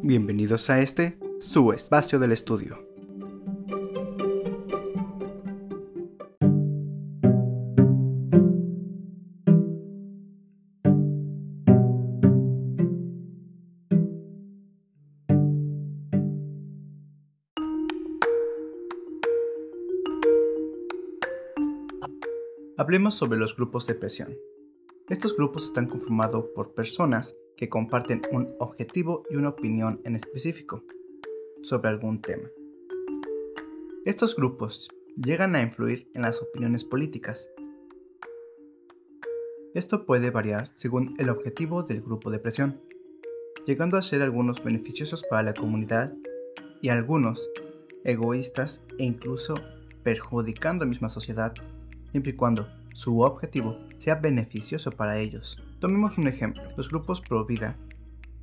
Bienvenidos a este, su espacio del estudio. Hablemos sobre los grupos de presión. Estos grupos están conformados por personas que comparten un objetivo y una opinión en específico sobre algún tema. Estos grupos llegan a influir en las opiniones políticas. Esto puede variar según el objetivo del grupo de presión, llegando a ser algunos beneficiosos para la comunidad y algunos egoístas e incluso perjudicando a la misma sociedad, siempre y cuando su objetivo sea beneficioso para ellos. Tomemos un ejemplo. Los grupos pro vida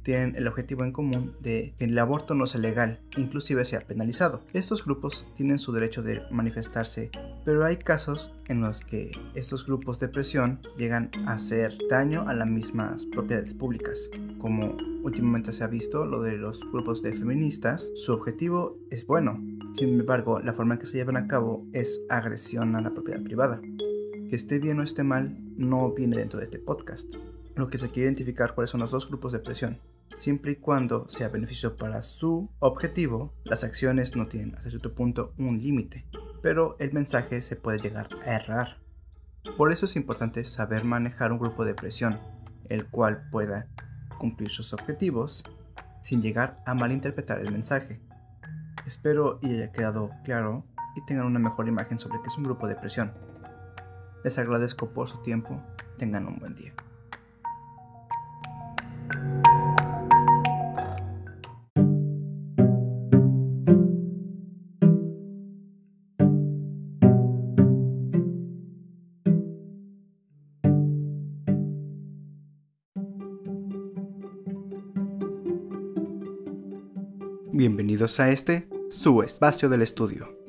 tienen el objetivo en común de que el aborto no sea legal, inclusive sea penalizado. Estos grupos tienen su derecho de manifestarse, pero hay casos en los que estos grupos de presión llegan a hacer daño a las mismas propiedades públicas, como últimamente se ha visto lo de los grupos de feministas, su objetivo es bueno, sin embargo la forma en que se llevan a cabo es agresión a la propiedad privada. Que esté bien o esté mal no viene dentro de este podcast. Lo que se quiere identificar cuáles son los dos grupos de presión. Siempre y cuando sea beneficio para su objetivo, las acciones no tienen hasta cierto punto un límite, pero el mensaje se puede llegar a errar. Por eso es importante saber manejar un grupo de presión, el cual pueda cumplir sus objetivos sin llegar a malinterpretar el mensaje. Espero y haya quedado claro y tengan una mejor imagen sobre qué es un grupo de presión. Les agradezco por su tiempo. Tengan un buen día. Bienvenidos a este, su espacio del estudio.